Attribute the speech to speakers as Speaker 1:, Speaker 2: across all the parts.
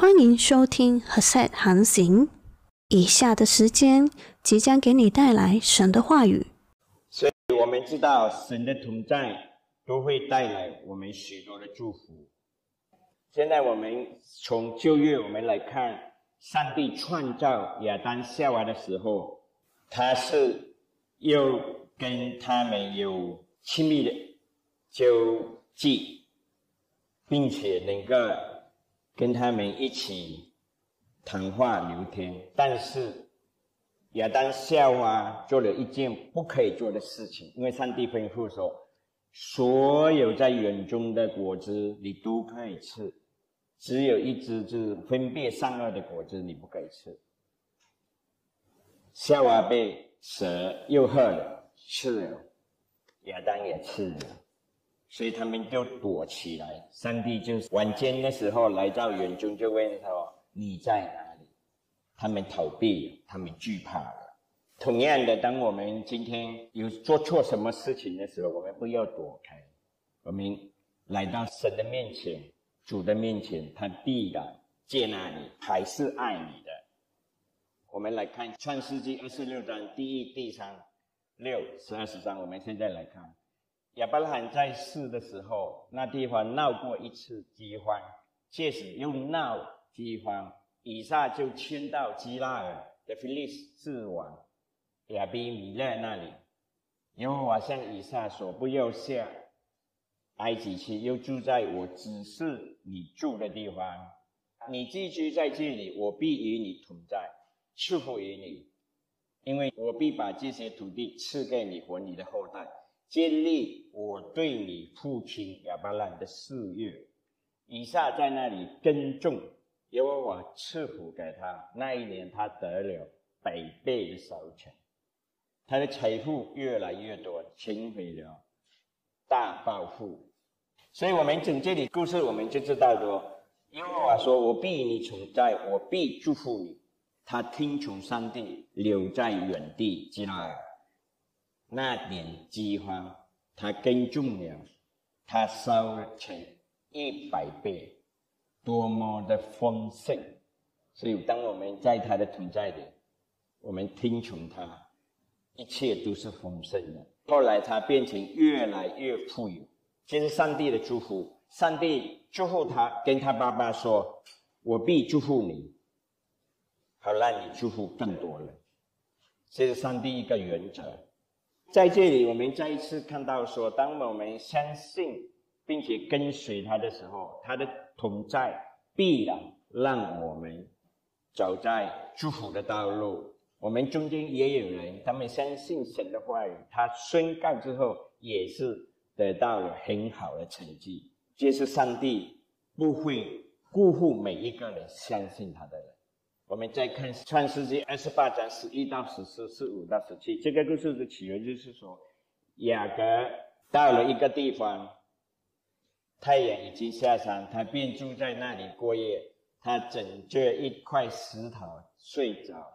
Speaker 1: 欢迎收听和 set 航行。以下的时间即将给你带来神的话语。
Speaker 2: 所以我们知道，神的同在都会带来我们许多的祝福。现在我们从旧约我们来看，上帝创造亚当夏娃的时候，他是又跟他们有亲密的交际，并且能够。跟他们一起谈话聊天，但是亚当夏娃做了一件不可以做的事情，因为上帝吩咐说，所有在园中的果子你都可以吃，只有一只是分别善恶的果子你不可以吃。夏娃被蛇诱惑了，吃了，亚当也吃了。所以他们就躲起来。上帝就晚间的时候来到园中，就问他说：“你在哪里？”他们逃避，他们惧怕。同样的，当我们今天有做错什么事情的时候，我们不要躲开，我们来到神的面前、主的面前，他必然接纳你，还是爱你的。我们来看《创世纪》二十六章第一、第三、六十二十章。我们现在来看。亚伯拉罕在世的时候，那地方闹过一次饥荒，届时又闹饥荒，以撒就迁到基拉尔的菲利斯之王亚比米勒那里。因为我向以撒说：“不要下埃及去，又住在我指示你住的地方。你寄居在这里，我必与你同在，赐福于你，因为我必把这些土地赐给你和你的后代。”建立我对你父亲亚伯兰的事业。以撒在那里耕种，因为我赐福给他。那一年，他得了百倍的收成，他的财富越来越多，成为了大暴富。所以，我们从这里故事，我们就知道说，因为我说：“我必你存在，我必祝福你。”他听从上帝，留在原地，基拉尔。那点饥荒，他耕种了，他烧成一百倍，多么的丰盛！所以，当我们在他的存在里，我们听从他，一切都是丰盛的。后来，他变成越来越富有，这是上帝的祝福。上帝祝福他，跟他爸爸说：“我必祝福你，好让你祝福更多人。”这是上帝一个原则。在这里，我们再一次看到说，当我们相信并且跟随他的时候，他的同在必然让我们走在祝福的道路。我们中间也有人，他们相信神的话语，他宣告之后也是得到了很好的成绩。这是上帝不会辜负每一个人相信他的人。我们再看《创世纪》二十八章十一到十四、十五到十七，这个故事的起源就是说，雅各到了一个地方，太阳已经下山，他便住在那里过夜。他枕着一块石头睡着，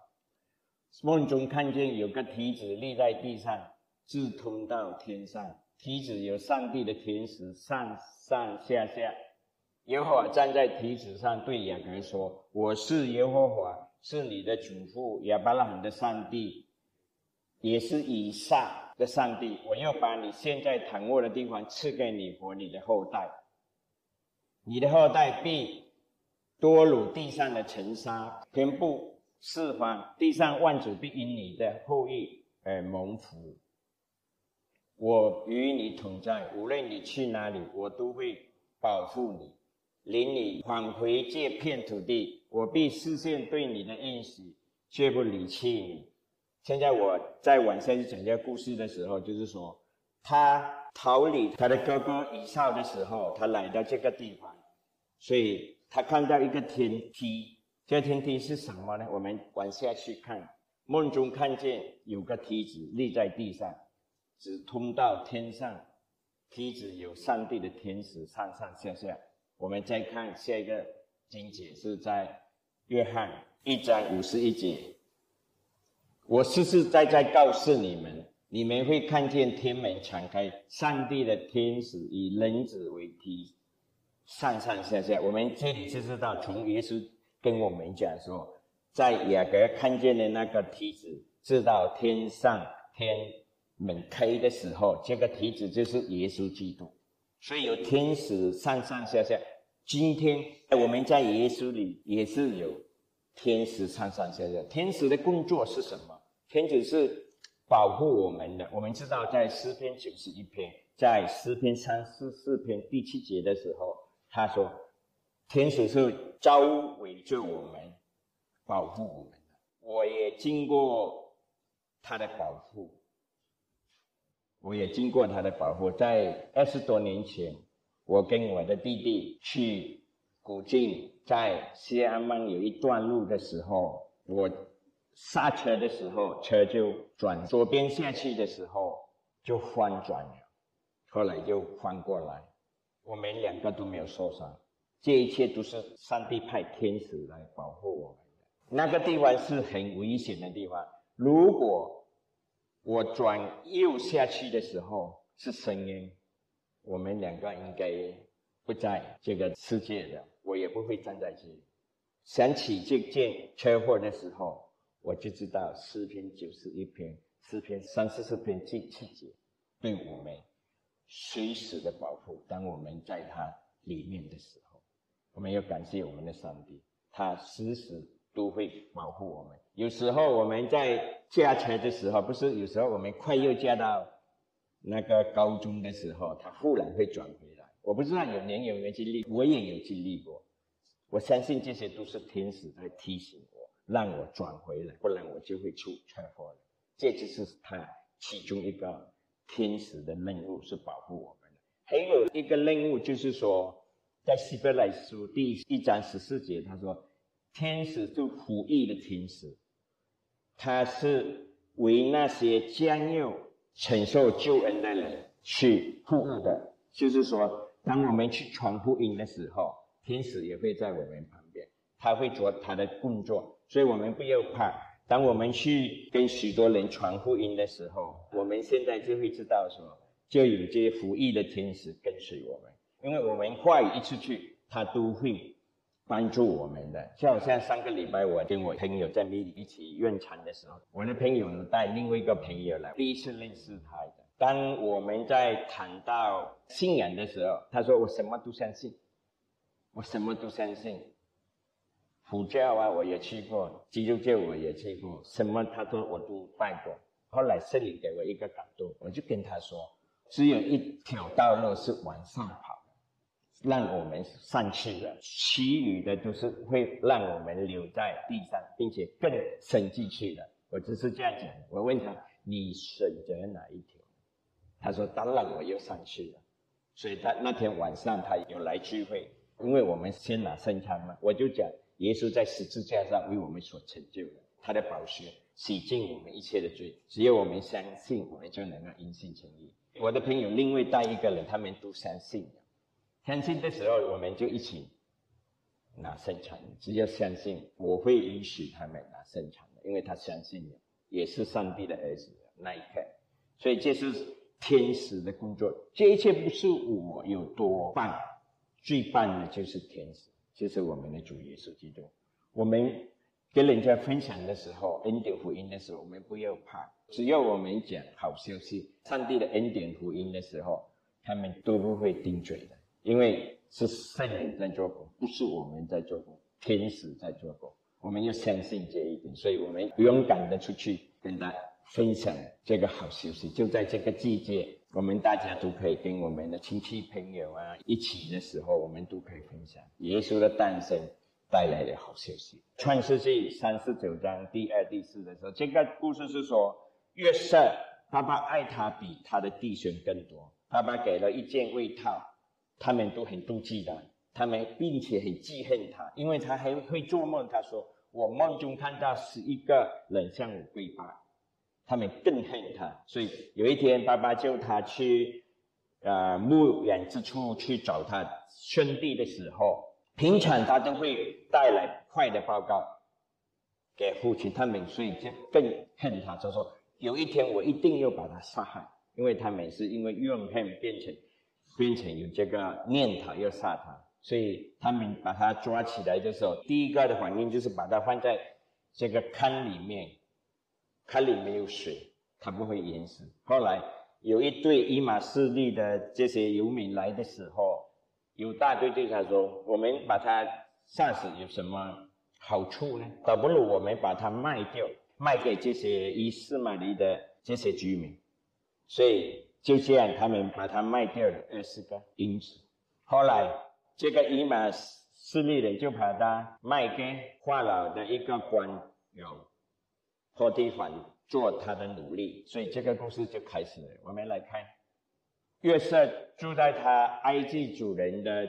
Speaker 2: 梦中看见有个梯子立在地上，直通到天上。梯子有上帝的天使上上下下。耶和华站在梯子上，对雅各说：“我是耶和华，是你的祖父亚伯拉罕的上帝，也是以撒的上帝。我要把你现在躺卧的地方赐给你和你的后代，你的后代必多如地上的尘沙，遍布四方，地上万族必因你的后裔而蒙福。我与你同在，无论你去哪里，我都会保护你。”领你返回这片土地，我必实现对你的应许，绝不离弃你。现在我在晚上讲这个故事的时候，就是说，他逃离他的哥哥以扫的时候，他来到这个地方，所以他看到一个天梯。这个天梯是什么呢？我们往下去看，梦中看见有个梯子立在地上，只通到天上。梯子有上帝的天使上上下下。我们再看下一个经节，是在约翰一章五十一节。我实实在在告诉你们，你们会看见天门敞开，上帝的天使以人子为梯上上下下。我们这里就知道，从耶稣跟我们讲说，在雅各看见的那个梯子，知道天上天门开的时候，这个梯子就是耶稣基督。所以有天使上上下下。今天我们在耶稣里也是有天使上上下下。天使的工作是什么？天使是保护我们的。我们知道，在诗篇九十一篇，在诗篇三四四篇第七节的时候，他说，天使是周围着我们，保护我们的。我也经过他的保护，我也经过他的保护，在二十多年前。我跟我的弟弟去古晋，在西安门有一段路的时候，我刹车的时候，车就转左边下去的时候就翻转了，后来就翻过来，我们两个都没有受伤，这一切都是上帝派天使来保护我们的。那个地方是很危险的地方，如果我转右下去的时候是声音。我们两个应该不在这个世界的，我也不会站在这里。想起这件车祸的时候，我就知道诗篇九十一篇、诗篇三四十篇这七节，对我们随时的保护。当我们在它里面的时候，我们要感谢我们的上帝，他时时都会保护我们。有时候我们在驾车的时候，不是有时候我们快要驾到。那个高中的时候，他忽然会转回来。我不知道有年有没有经历，我也有经历过。我相信这些都是天使在提醒我，让我转回来，不然我就会出车祸了。这就是他其中一个天使的任务，是保护我们的。还有一个任务就是说，在希伯来书第一章十四节，他说：“天使就服役的天使，他是为那些将要。”承受救恩的人去服务的，就是说，当我们去传福音的时候，天使也会在我们旁边，他会做他的工作，所以我们不要怕。当我们去跟许多人传福音的时候，我们现在就会知道说，就有这些服役的天使跟随我们，因为我们话语一出去，他都会帮助我们的。就好像上个礼拜我跟我朋友在米里一起用餐的时候，我的朋友带另外一个朋友来，第一次认识他的。当我们在谈到信仰的时候，他说我什么都相信，我什么都相信。佛教啊，我也去过；基督教我也去过，什么他都我都拜过。后来圣灵给我一个感动，我就跟他说，只有一条道路是往上跑。让我们上去的，其余的都是会让我们留在地上，并且更深进去的。我只是这样讲。我问他：“你选择哪一条？”他说：“当然我又上去了。”所以他那天晚上他有来聚会，因为我们先拿圣餐嘛。我就讲耶稣在十字架上为我们所成就的，他的宝血洗净我们一切的罪。只要我们相信，我们就能够因信称义。我的朋友另外带一个人，他们都相信了。相信的时候，我们就一起拿圣餐。只要相信，我会允许他们拿圣餐的，因为他相信你，也是上帝的儿子那一刻。所以这是天使的工作，这一切不是我有多棒，最棒的就是天使，就是我们的主耶稣基督。我们跟人家分享的时候，恩典福音的时候，我们不要怕，只要我们讲好消息，上帝的恩典福音的时候，他们都不会顶嘴的。因为是圣人在做工，不是我们在做工，天使在做工。我们要相信这一点，所以我们勇敢的出去跟他分享这个好消息。就在这个季节，我们大家都可以跟我们的亲戚朋友啊一起的时候，我们都可以分享耶稣的诞生带来的好消息。创世纪三十九章第二、第四的时候，这个故事是说，约瑟爸爸爱他比他的弟兄更多，爸爸给了一件外套。他们都很妒忌的，他们并且很记恨他，因为他还会做梦。他说：“我梦中看到十一个人向我跪拜。”他们更恨他。所以有一天，爸爸叫他去，呃，牧远之处去找他兄弟的时候，平常他都会带来坏的报告给父亲。他们所以就更恨他，就说：“有一天我一定要把他杀害，因为他们是因为怨恨变成。”变成有这个念头要杀他，所以他们把他抓起来的时候，第一个的反应就是把他放在这个坑里面，坑里没有水，他不会淹死。后来有一对伊马势力的这些游民来的时候，有大队对他说：“我们把他杀死有什么好处呢？倒不如我们把它卖掉，卖给这些伊斯玛里的这些居民。”所以就这样，他们把它卖掉了二十个银子。后来。这个伊玛势力人就把它卖给法老的一个官，有托地反做他的奴隶，所以这个故事就开始了。我们来看，约瑟住在他埃及主人的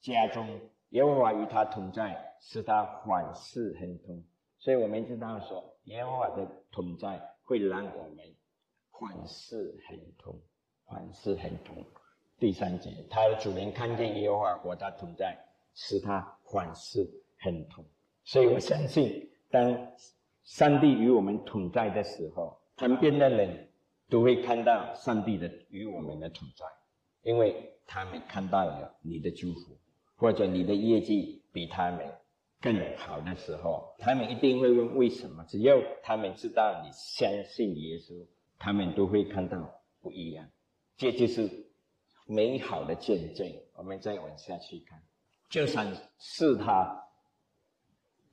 Speaker 2: 家中，耶和华与他同在，使他凡事亨通。所以我们知道说，耶和华的同在会让我们凡事亨通，凡事很通。第三节，他的主人看见耶和华和他同在，使他凡事很通。所以我相信，当上帝与我们同在的时候，旁边的人都会看到上帝的与我们的同在，因为他们看到了你的祝福，或者你的业绩比他们更好的时候，他们一定会问为什么。只要他们知道你相信耶稣，他们都会看到不一样。这就是。美好的见证，我们再往下去看。就算是他，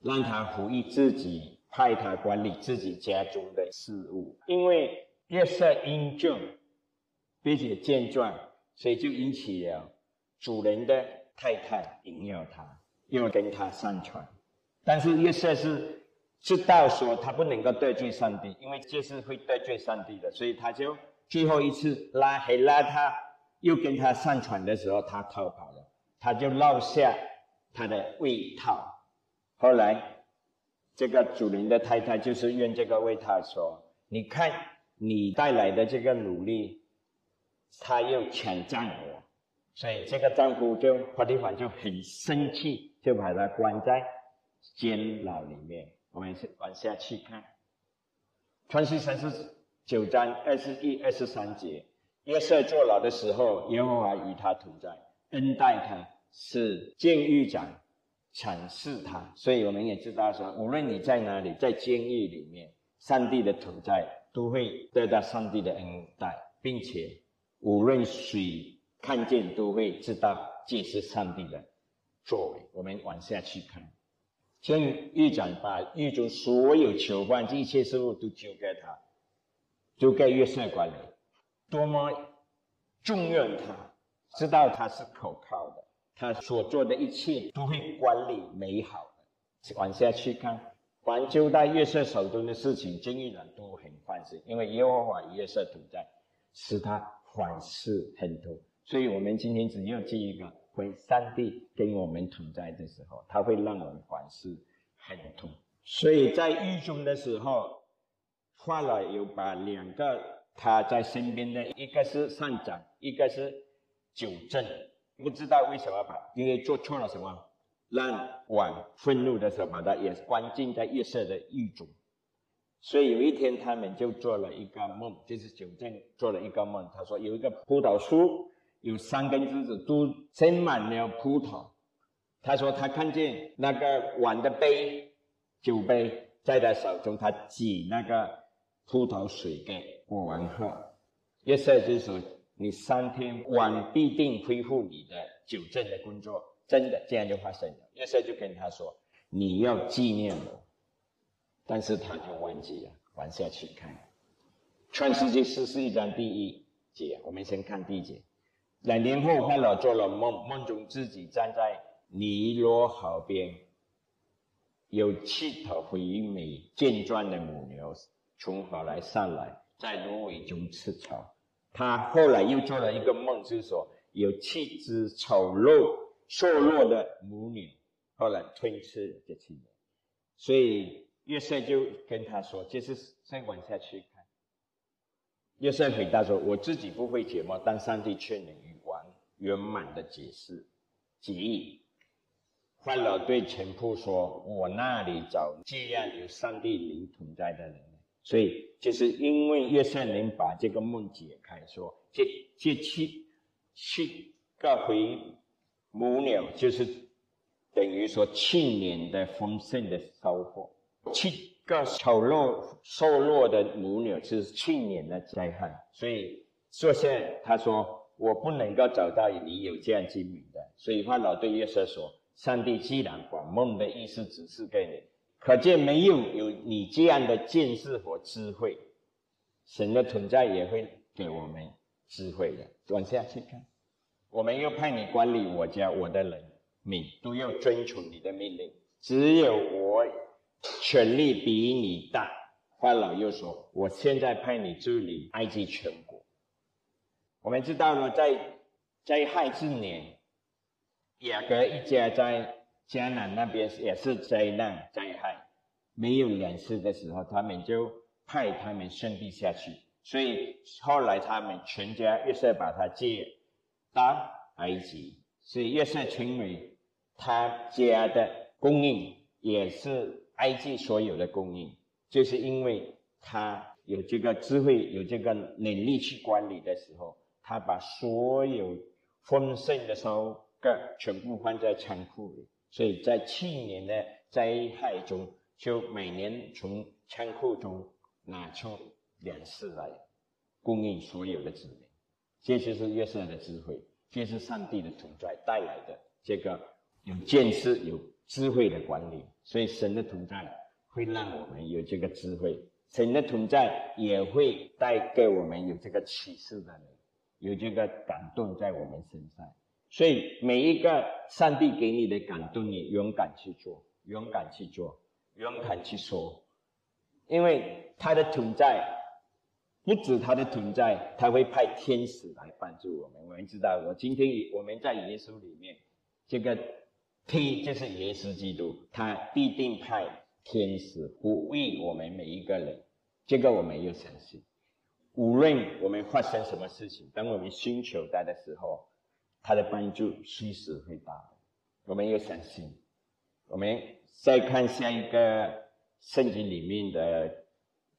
Speaker 2: 让他服役自己，派他管理自己家中的事务。因为约瑟英俊，并且健壮，所以就引起了主人的太太引诱他，要跟他上床。但是约瑟是知道说他不能够得罪上帝，因为这是会得罪上帝的，所以他就最后一次拉黑拉他。又跟他上船的时候，他逃跑了，他就落下他的胃套。后来，这个主人的太太就是用这个胃套说：“你看你带来的这个努力，他又抢占我。”所以这个丈夫就花地方就很生气，就把他关在监牢里面。我们往下去看，《传奇三十九章二十一、二十三节。约瑟坐牢的时候，耶和华与他同在，恩待他，是监狱长赏识他。所以我们也知道说，无论你在哪里，在监狱里面，上帝的同在都会得到上帝的恩待，并且无论谁看见，都会知道这是上帝的作为。我们往下去看，监狱长把狱中所有囚犯这一切事物都交给他，就给约瑟管理。多么重用他，知道他是可靠的，他所做的一切都会管理美好的。往下去看，环就在约瑟手中的事情，监狱人都很放心，因为耶和华约瑟同在，使他凡事很多。所以，我们今天只要记一个：，回上帝跟我们同在的时候，他会让我们凡事很多。所以在狱中的时候，法老有把两个。他在身边的一个是上长，一个是九正，不知道为什么把，因为做错了什么，让王愤怒的时候把他也关进在夜色的狱中。所以有一天他们就做了一个梦，就是九正做了一个梦，他说有一个葡萄树，有三根枝子都生满了葡萄。他说他看见那个碗的杯，酒杯在他手中，他挤那个葡萄水给。过完后，约瑟就说：“你三天晚必定恢复你的酒证的工作。”真的，这样就发生了。约瑟就跟他说：“你要纪念我。”但是他就忘记了。往下去看，《创世纪十四一章第一节，我们先看第一节。两年后，法老做了梦，梦中自己站在尼罗河边，有七头肥美健壮的母牛从河来上来。在芦苇中吃草，他后来又做了一个梦，就是说有七只丑陋、瘦弱的母女，后来吞吃这七人。所以约瑟就跟他说：“这是再往下去看。”约瑟回答说：“我自己不会解梦，但上帝却能完圆满的解释解意。”法老对前仆说：“我那里找这样有上帝灵同在的人。”所以，就是因为约瑟能把这个梦解开，说这这七七个回母鸟就是等于说去年的丰盛的收获。七个丑陋瘦弱的母鸟是去年的灾害，所以说现在他说我不能够找到你有这样精明的，所以法老对约瑟说：上帝既然把梦的意思指示给你，可见没有有你这样的见识和智慧，神的存在也会给我们智慧的。往下去看，我们又派你管理我家我的人民，都要遵从你的命令，只有我。权力比你大，法老又说：“我现在派你治理埃及全国。”我们知道呢，在灾害之年，雅各一家在迦南那边也是灾难灾害，没有粮食的时候，他们就派他们兄弟下去。所以后来他们全家约瑟把他接到埃及，所以约瑟成为他家的供应，也是。埃及所有的供应，就是因为他有这个智慧、有这个能力去管理的时候，他把所有丰盛的收割全部放在仓库里，所以在去年的灾害中，就每年从仓库中拿出粮食来供应所有的子民。这就是约瑟的智慧，这是上帝的存在带来的这个有见识、有。智慧的管理，所以神的存在会让我们有这个智慧，神的存在也会带给我们有这个启示的人，有这个感动在我们身上。所以每一个上帝给你的感动，你勇敢去做，勇敢去做，勇敢去说，因为他的存在不止他的存在，他会派天使来帮助我们。我们知道，我今天我们在耶稣里面这个。T 就是耶稣基督，他必定派天使护卫我们每一个人，这个我们要相信。无论我们发生什么事情，当我们寻求他的时候，他的帮助随时会到。我们要相信。我们再看下一个圣经里面的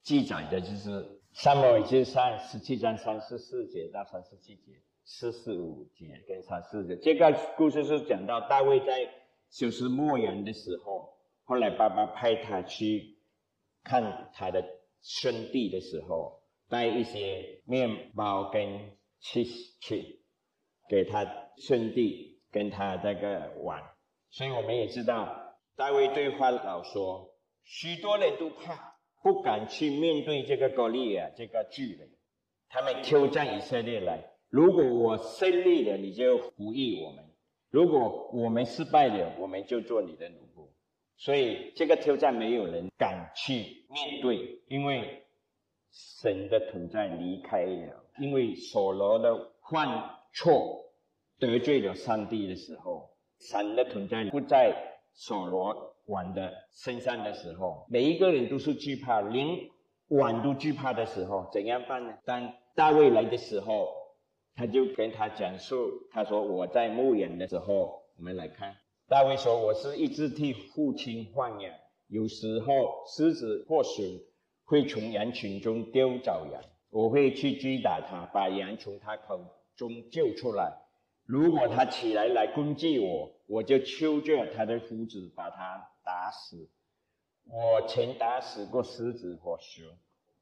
Speaker 2: 记载的，就是《三摩尔记上》十七章三十四节到三十七节。四十五节跟三十四节，这个故事是讲到大卫在修饰牧羊的时候，后来爸爸派他去看他的兄弟的时候，带一些面包跟 cheese 去给他兄弟跟他这个玩。所以我们也知道，大卫对法老说，许多人都怕，不敢去面对这个高利亚这个巨人，他们挑战以色列来。如果我胜利了，你就服役我们；如果我们失败了，我们就做你的奴仆。所以这个挑战没有人敢去面对，因为神的存在离开了。因为所罗的患错得罪了上帝的时候，神的存在不在所罗王的身上的时候，每一个人都是惧怕，连王都惧怕的时候，怎样办呢？当大卫来的时候。他就跟他讲述，他说我在牧羊的时候，我们来看大卫说，我是一直替父亲放羊，有时候狮子或熊会从羊群中丢走羊，我会去追打他，把羊从他口中救出来。如果他起来来攻击我，我就揪着他的胡子把他打死。我曾打死过狮子或熊。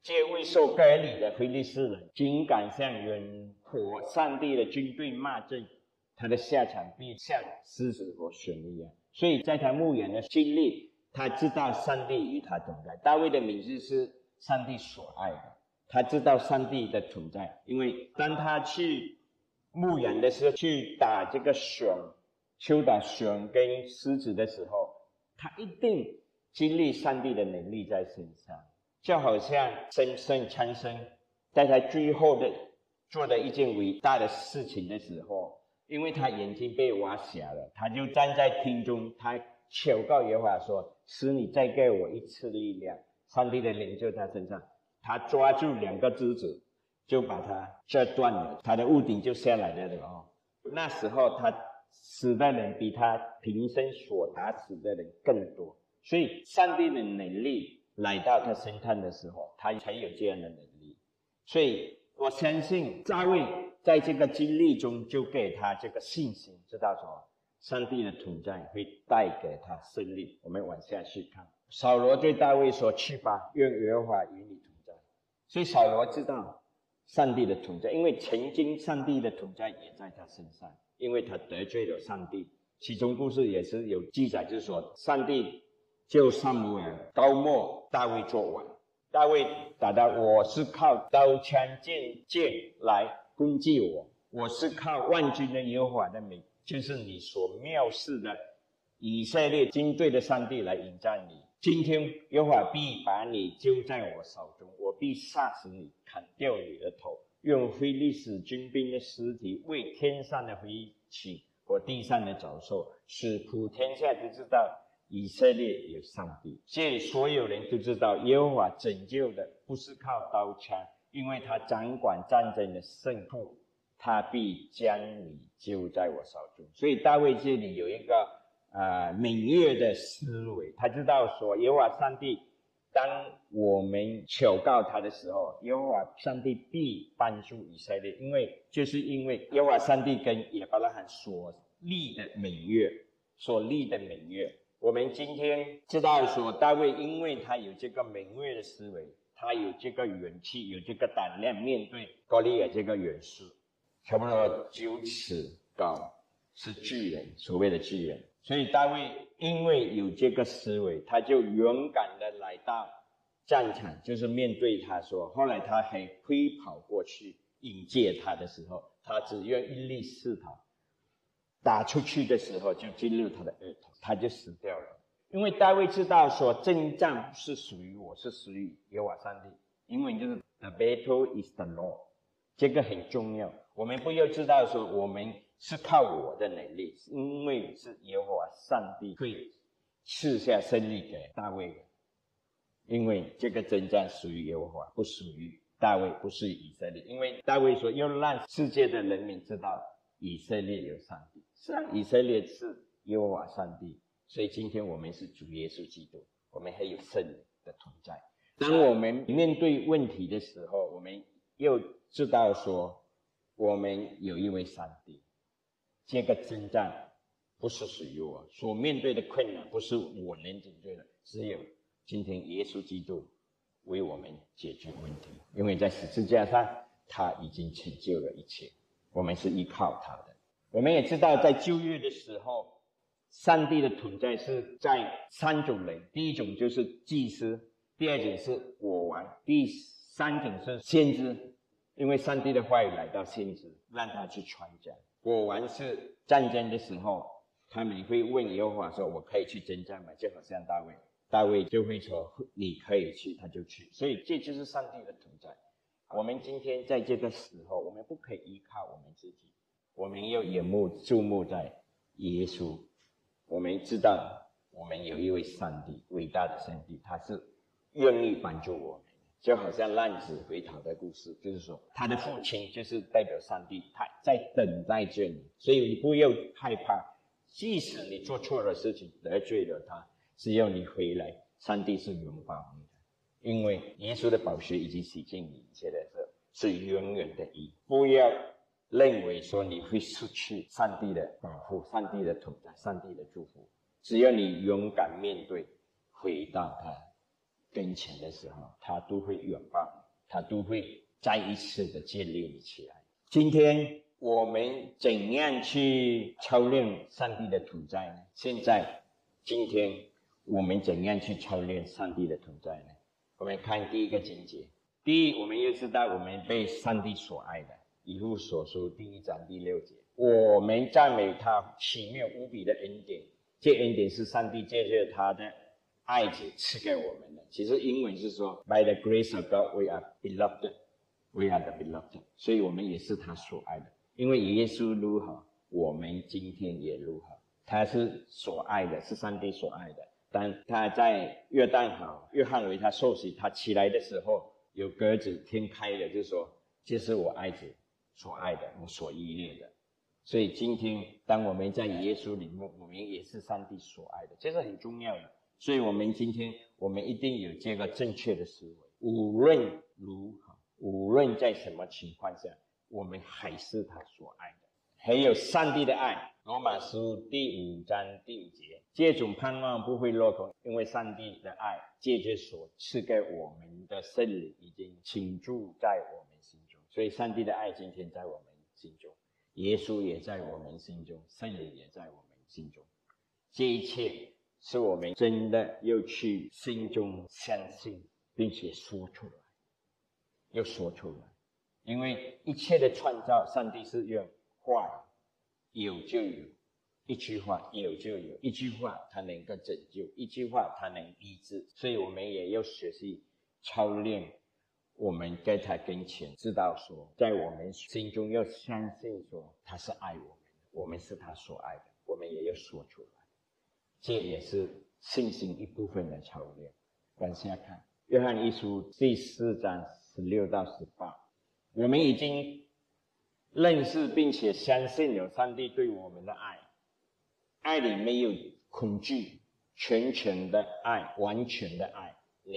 Speaker 2: 这位受割礼的菲利士人，竟敢向远火上帝的军队骂阵，他的下场必像狮子和熊一样。所以在他牧羊的经历，他知道上帝与他同在。大卫的名字是上帝所爱的，他知道上帝的存在，因为当他去牧羊的时候，去打这个熊，去打熊跟狮子的时候，他一定经历上帝的能力在身上。就好像神圣强生，在他最后的做的一件伟大的事情的时候，因为他眼睛被挖瞎了，他就站在厅中，他求告耶和华说：“使你再给我一次力量。”上帝的灵就在身上，他抓住两个枝子，就把它折断了，他的屋顶就下来了哦。那时候他死的人比他平生所打死的人更多，所以上帝的能力。来到他身上的时候，他才有这样的能力。所以我相信大卫在这个经历中就给他这个信心，知道说上帝的同在会带给他胜利。我们往下去看，扫罗对大卫说：“去吧，愿耶和华与你同在。”所以扫罗知道上帝的同在，因为曾经上帝的同在也在他身上，因为他得罪了上帝。其中故事也是有记载，就是说上帝就萨姆尔高莫大卫做王。大卫答道：“我是靠刀枪剑剑来攻击我，我是靠万军的耶和华的名，就是你所藐视的以色列军队的上帝来迎战你。今天耶和华必把你揪在我手中，我必杀死你，砍掉你的头，用非利士军兵的尸体为天上的飞禽和地上的走兽，使普天下都知道。”以色列有上帝，所以所有人都知道耶和华拯救的不是靠刀枪，因为他掌管战争的胜负，他必将你救在我手中。所以大卫这里有一个呃敏锐的思维，他知道说耶和华上帝，当我们求告他的时候，耶和华上帝必帮助以色列，因为就是因为耶和华上帝跟亚伯拉罕所立的盟约，所立的盟约。我们今天知道说，大卫因为他有这个敏锐的思维，他有这个勇气，有这个胆量面对高利亚这个勇士，差不多九尺高，是巨人，所谓的巨人。所以大卫因为有这个思维，他就勇敢的来到战场，就是面对他说。后来他还飞跑过去迎接他的时候，他只用一粒石头打出去的时候，就进入他的额头。他就死掉了，因为大卫知道说征战不是属于我，是属于耶和华上帝。英文就是 The battle is the Lord，这个很重要。我们不要知道说我们是靠我的能力，因为是耶和华上帝会赐下胜利给大卫。因为这个征战属于耶和华，不属于大卫，不是以色列。因为大卫说要让世界的人民知道以色列有上帝，是啊，以色列是。耶和华上帝，所以今天我们是主耶稣基督，我们还有圣灵的同在。当我们面对问题的时候，我们又知道说，我们有一位上帝。这个征战不是属于我，所面对的困难不是我能解决的，只有今天耶稣基督为我们解决问题。因为在十字架上，他已经成就了一切，我们是依靠他的。我们也知道，在旧约的时候。上帝的存在是在三种人，第一种就是祭司，第二种是国王，第三种是先知，因为上帝的话语来到先知，让他去传讲。果然是战争的时候，他们会问耶和华说：“我可以去征战吗？”就好像大卫，大卫就会说：“你可以去，他就去。”所以这就是上帝的存在。我们今天在这个时候，我们不可以依靠我们自己，我们要眼目注目在耶稣。我们知道，我们有一位上帝，伟大的上帝，他是愿意帮助我们，就好像浪子回头的故事，就是说，他的父亲就是代表上帝，他在等待着你，所以你不要害怕，即使你做错了事情，得罪了他，只要你回来，上帝是拥抱你的，因为耶稣的宝血已经洗净你一切的事，是永远的义，不要。认为说你会失去上帝的保护、上帝的同在、上帝的祝福。只要你勇敢面对，回到他跟前的时候，他都会拥抱，他都会再一次的建立你起来。今天我们怎样去操练上帝的同在呢？现在，今天我们怎样去操练上帝的同在呢？我们看第一个情节。第一，我们要知道我们被上帝所爱的。以父所书第一章第六节，我们赞美他奇妙无比的恩典。这恩典是上帝借着他的爱子赐给我们的。其实英文是说，By the grace of God, we are beloved. We are the beloved. 所以我们也是他所爱的。因为耶稣如何，我们今天也如何。他是所爱的，是上帝所爱的。当他在约旦河，约翰为他受洗，他起来的时候，有鸽子天开了，就说：“这是我爱子。”所爱的，我所依恋的，所以今天当我们在耶稣里面，我们也是上帝所爱的，这是很重要的。所以，我们今天我们一定有这个正确的思维。无论如何，无论在什么情况下，我们还是他所爱的。还有上帝的爱。罗马书第五章第五节，这种盼望不会落空，因为上帝的爱借着所赐给我们的圣灵已经倾注在我们心中，所以上帝的爱今天在我们心中，耶稣也在我们心中，圣灵也在我们心中，这一切是我们真的要去心中相信，并且说出来，要说出来，因为一切的创造，上帝是用话。有就有，一句话有就有，一句话它能够拯救，一句话它能医治，所以我们也要学习操练。我们在他跟前知道说，在我们心中要相信说他是爱我们的，我们是他所爱的，我们也要说出来。这也是信心一部分的操练。往下看《约翰一书》第四章十六到十八，我们已经。认识并且相信有上帝对我们的爱，爱里没有恐惧，全全的爱，完全的爱，能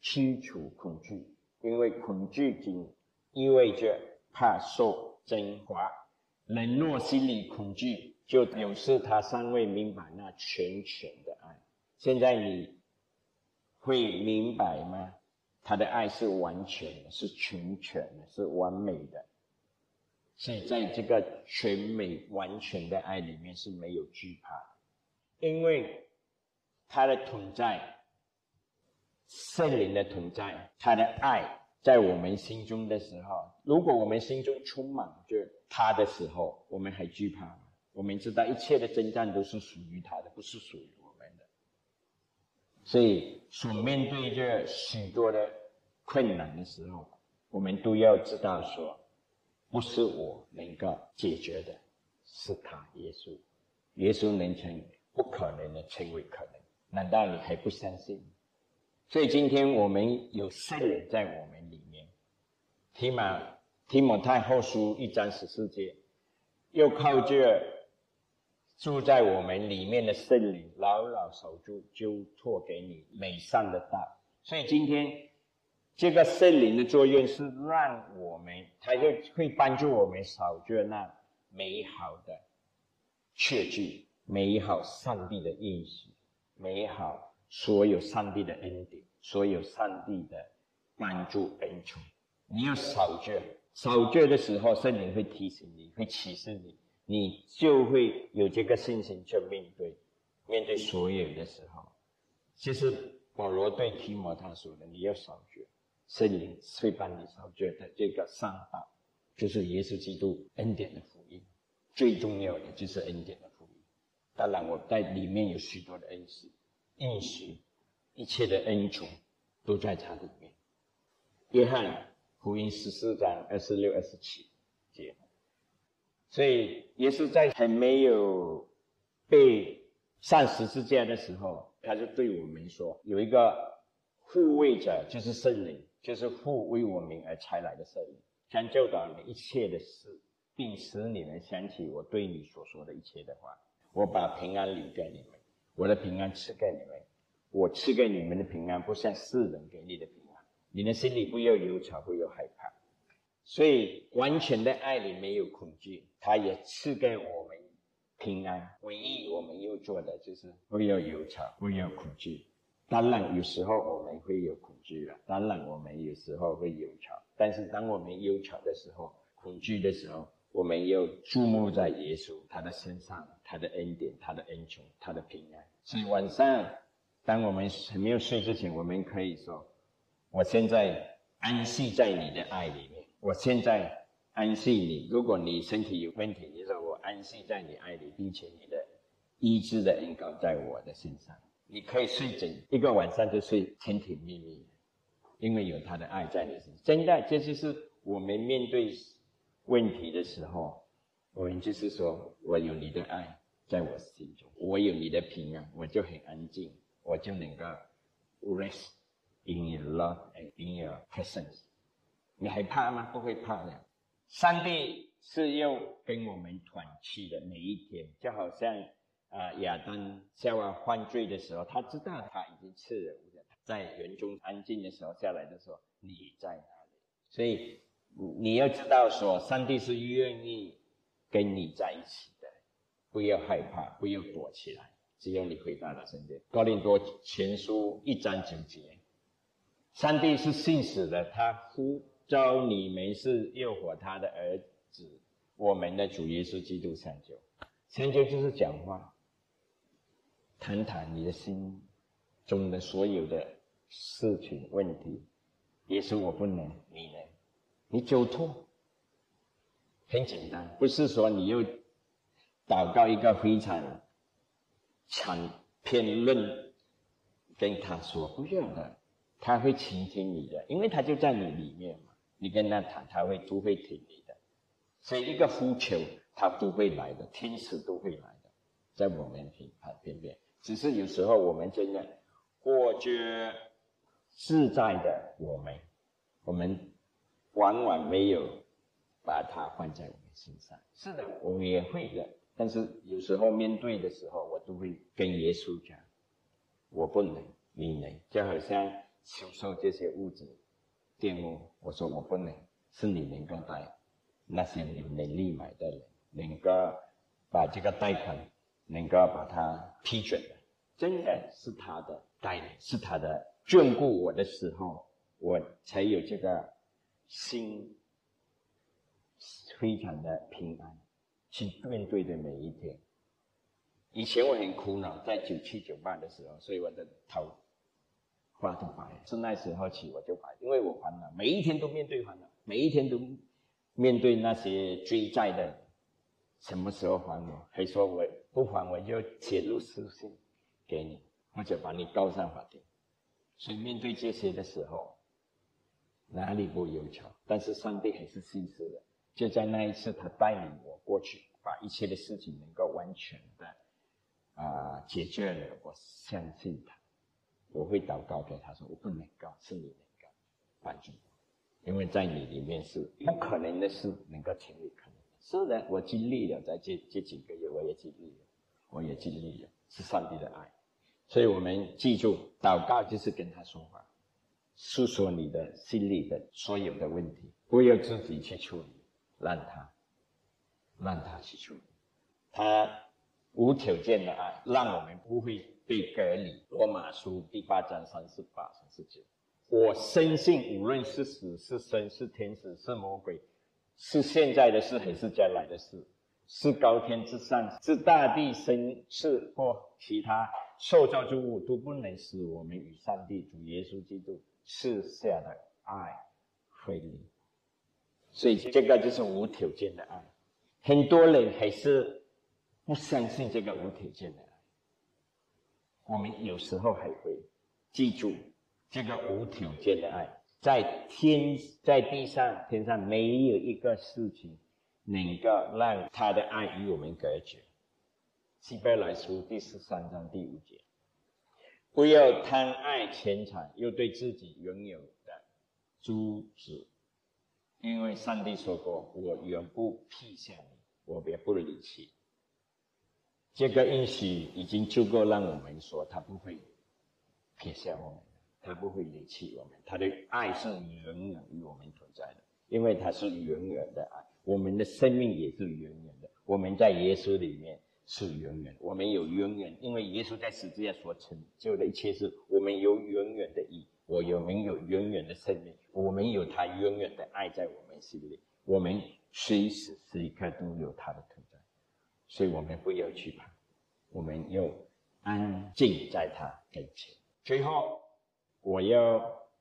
Speaker 2: 驱除恐惧，因为恐惧仅意味着怕受真罚。人若心里恐惧，就表示他尚未明白那全全的爱。现在你会明白吗？他的爱是完全的，是全全的，是完美的。所以，在这个全美完全的爱里面是没有惧怕的，因为他的同在，圣灵的同在，他的爱在我们心中的时候，如果我们心中充满着他的时候，我们还惧怕吗？我们知道一切的征战都是属于他的，不是属于我们的。所以，所面对着许多的困难的时候，我们都要知道说。不是我能够解决的，是他耶稣。耶稣能成不可能的成为可能，难道你还不相信？所以今天我们有圣灵在我们里面。提马提摩太后书一章十四节，又靠着住在我们里面的圣灵，牢牢守住交托给你美善的道。所以今天。这个圣灵的作用是让我们，它就会帮助我们守住那美好的确据，美好上帝的应许，美好所有上帝的恩典，所有上帝的帮助恩宠。你要守住，守住的时候，圣灵会提醒你，会启示你，你就会有这个信心去面对，面对所有的时候。其实保罗对提摩他说的，你要守住。圣灵会帮你所觉的这个上道，就是耶稣基督恩典的福音，最重要的就是恩典的福音。当然，我在里面有许多的恩师、应许，一切的恩宠都在它里面。约翰福音十四章二十六、二十七，所以耶稣在还没有被上十字架的时候，他就对我们说：有一个护卫者，就是圣灵。就是护为我们而才来的圣灵，将教导你一切的事，并使你们想起我对你所说的一切的话。我把平安留给你们，我的平安赐给你们。我赐给你们的平安，不像世人给你的平安。你的心里不要忧愁，不要害怕。所以，完全的爱里没有恐惧，他也赐给我们平安。唯一我们要做的就是不要忧愁，不要恐惧。当然，有时候我们会有恐惧了。当然，我们有时候会忧愁。但是，当我们忧愁的时候、恐惧的时候，我们又注目在耶稣他的身上，他的恩典、他的恩宠、他的平安。所以晚上，当我们还没有睡之前，我们可以说：“我现在安息在你的爱里面。我现在安息你。如果你身体有问题，你说我安息在你爱里，并且你的医治的恩膏在我的身上。”你可以睡整一个晚上就睡甜甜蜜蜜，因为有他的爱在你身上。真的，这就是我们面对问题的时候，我们就是说我有你的爱在我心中，我有你的平安，我就很安静，我就能够 rest in your love and in your presence。你害怕吗？不会怕的。上帝是要跟我们团聚的每一天，就好像。啊，亚当夏娃犯罪的时候，他知道他已经吃了，在园中安静的时候下来的时候，你在哪里？所以你要知道，说上帝是愿意跟你在一起的，不要害怕，不要躲起来，只要你回到他身边。高林多前书一章九节，上帝是信实的，他呼招你们是诱惑他的儿子，我们的主耶稣基督相救，相救就是讲话，谈谈你的心中的所有的事情问题。耶稣，我不能，你能，你就错。很简单，不是说你又祷告一个非常长篇论跟他说，不用的，他会倾听你的，因为他就在你里面。你跟他谈，他会都会听你的。所以一个呼求，他都会来的，天使都会来的，在我们平旁边边。只是有时候我们真的过觉自在的，我们我们往往没有。把它放在我们身上，是的，我也会的。但是有时候面对的时候，我都会跟耶稣讲：“我不能，你能。”就好像销售这些物质、电务，我说我不能，是你能够带那些有能力买的人，能够把这个贷款能够把它批准的，真的是他的带领，是他的眷顾我的时候，我才有这个心。非常的平安，去面对的每一天。以前我很苦恼，在九七九八的时候，所以我的头发都白。是那时候起我就还，因为我还了，每一天都面对还了，每一天都面对那些追债的，什么时候还我？还说我不还，我就写入书信给你，或者把你告上法庭。所以面对这些的时候，哪里不忧愁？但是上帝还是信实的。就在那一次，他带领我过去，把一切的事情能够完全的啊解决了。我相信他，我会祷告给他说：“我不能够，是你能够帮助我，因为在你里面是不可能的事，能够成为可能。”是的，我经历了，在这这几个月，我也经历了，我也经历了，是上帝的爱。所以我们记住，祷告就是跟他说话，诉说你的心里的所有的问题，不要自己去处理。让他，让他去处理，他无条件的爱，让我们不会被隔离。罗马书第八章三十八、三十九，我深信，无论是死是生，是天使是魔鬼，是现在的事还是将来的事，是高天之上，是大地生是或其他受造之物，都不能使我们与上帝主耶稣基督赐下的爱分离。所以这个就是无条件的爱，很多人还是不相信这个无条件的。我们有时候还会记住这个无条件的爱，在天在地上天上没有一个事情能够让他的爱与我们隔绝。希伯来书第十三章第五节：不要贪爱钱财，又对自己拥有的珠子。因为上帝说过：“我永不撇下你，我也不离弃。”这个应许已经足够让我们说，他不会撇下我们，他不会离弃我们，他的爱是永远与我们同在的，因为他是永远的爱。我们的生命也是永远的，我们在耶稣里面是永远，我们有永远，因为耶稣在十字架所成就的一切，是我们有永远的义。我有没有永远的生命？我们有他永远的爱在我们心里，我们随时时刻都有他的存在，所以我们不要惧怕，我们要安静在他跟前。最后，我要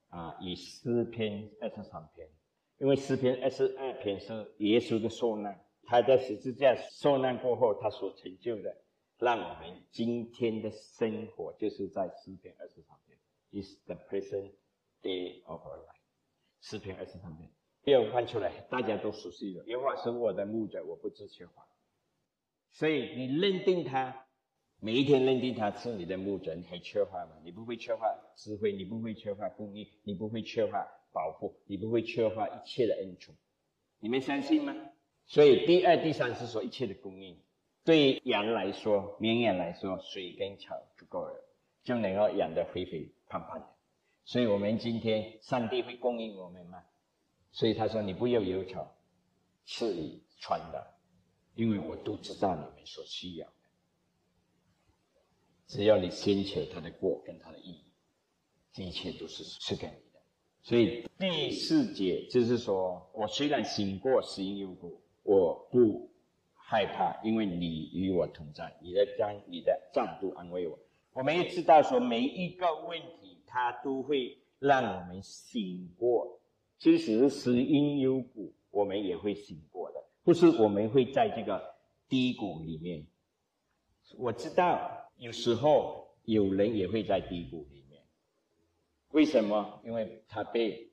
Speaker 2: 啊以诗篇二十三篇，因为诗篇二十二篇是耶稣的受难，他在十字架受难过后，他所成就的，让我们今天的生活就是在诗篇二十三篇。is the present day of our life。诗篇二十三篇，没有翻出来，大家都熟悉的。耶和华是我的牧者，我不知缺乏。所以你认定他，每一天认定他是你的牧者，你还缺乏吗？你不会缺乏智慧，你不会缺乏供应，你不会缺乏保护，你不会缺乏一切的恩宠。你们相信吗？所以第二、第三是说一切的供应。对羊来说，绵羊来说，水跟草足够了，就能够养得肥肥。胖胖的，所以我们今天上帝会供应我们吗？所以他说：“你不要忧愁，吃你穿的，因为我都知道你们所需要的。只要你先求他的过跟他的义，这一切都是是给你的。所以第四节就是说，我虽然行过死荫幽谷，我不害怕，因为你与我同在，你的将、你的杖都安慰我。我们也知道说，每一个问题，它都会让我们醒过。即使是死荫幽谷，我们也会醒过的。不是我们会在这个低谷里面。我知道有时候有人也会在低谷里面。为什么？因为他被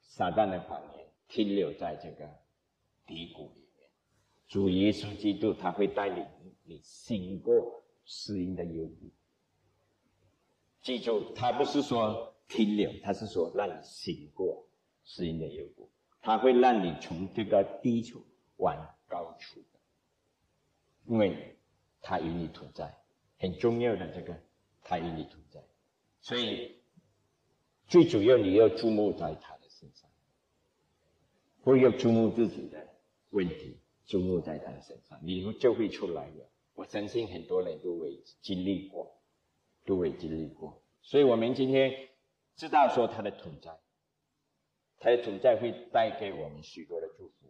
Speaker 2: 撒旦的谎言停留在这个低谷里面。主耶稣基督他会带领你醒过死荫的幽谷。记住，他不是说停留，他是说让你醒过死荫的幽谷。他会让你从这个低处往高处，因为他与你同在，很重要的这个，他与你同在，所以最主要你要注目在他的身上，不要注目自己的问题，注目在他的身上，你就会出来的。我相信很多人都会经历过。都未经历过，所以我们今天知道说他的存在，他的存在会带给我们许多的祝福。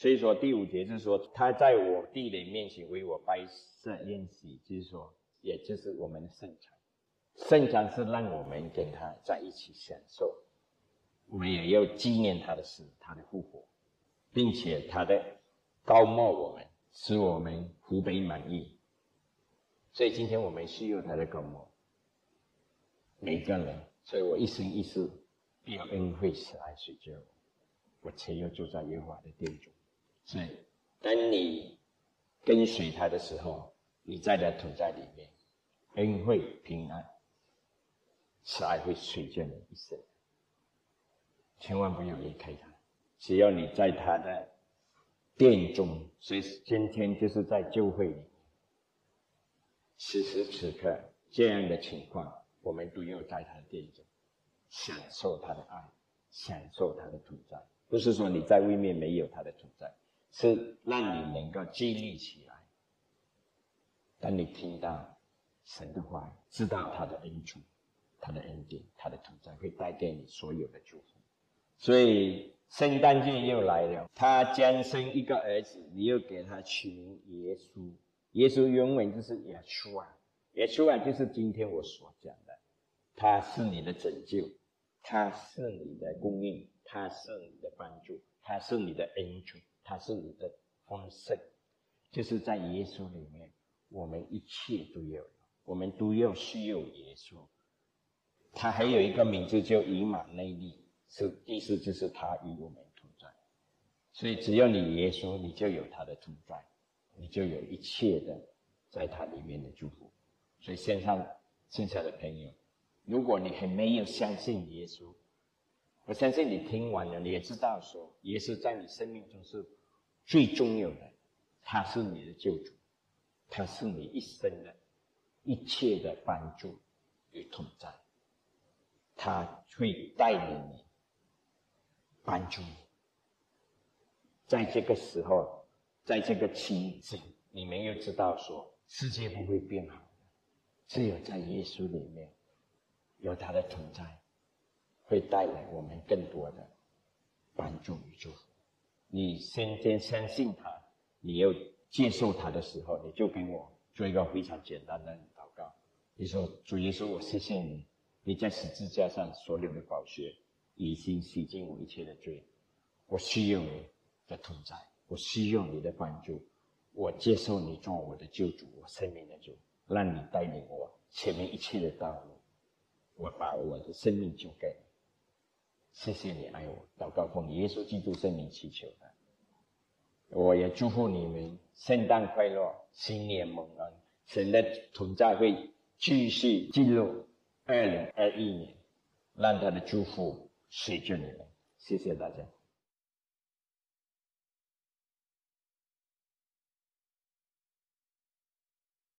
Speaker 2: 所以说第五节就是说，他在我弟人面前为我摆设宴席，就是说，也就是我们的圣餐。圣餐是让我们跟他在一起享受，我们也要纪念他的死，他的复活，并且他的高冒我们，使我们福杯满意。所以今天我们需要他的高冒。每个人，所以我一生一世必要恩惠慈爱随着我，我且要住在耶和华的殿中。所以，当你跟随他的时候，你在他同在里面，恩惠平安慈爱会随着你一生。千万不要离开他，只要你在他的殿中，随时今天就是在教会里，此时此刻这样的情况。我们都要在他的殿中享受他的爱，享受他的存在。不是说你在外面没有他的存在，是让你能够建立起来。当你听到神的话，知道他的恩宠、他的恩典、他的存在，会带给你所有的祝福。所以圣诞节又来了，他将生一个儿子，你又给他取名耶稣。耶稣原文就是耶稣啊。耶稣啊，就是今天我所讲的，他是你的拯救，他是你的供应，他是你的帮助，他是你的恩宠，他是你的丰盛。就是在耶稣里面，我们一切都有，我们都要需要耶稣。他还有一个名字叫以马内利，是意思就是他与我们同在。所以只要你耶稣，你就有他的同在，你就有一切的在他里面的祝福。所以线上线下的朋友，如果你还没有相信耶稣，我相信你听完了，你也知道说，耶稣在你生命中是最重要的，他是你的救主，他是你一生的一切的帮助与同在，他会带领你，帮助你，在这个时候，在这个情景，你们又知道说，世界不会变好的。只有在耶稣里面有他的存在，会带来我们更多的帮助与祝福。你先先相信他，你要接受他的时候，你就跟我做一个非常简单的祷告。你说：“主耶稣，我谢谢你，你在十字架上所有的宝血已经洗净我一切的罪。我需要你的同在，我需要你的帮助。我接受你做我的救主，我生命的主。”让你带领我前面一切的道路，我把我的生命交给你。谢谢你爱我，祷告奉耶稣基督圣名祈求的。我也祝福你们圣诞快乐，新年蒙恩，神的同在会继续进入二零二一年，让他的祝福随着你们。谢谢大家。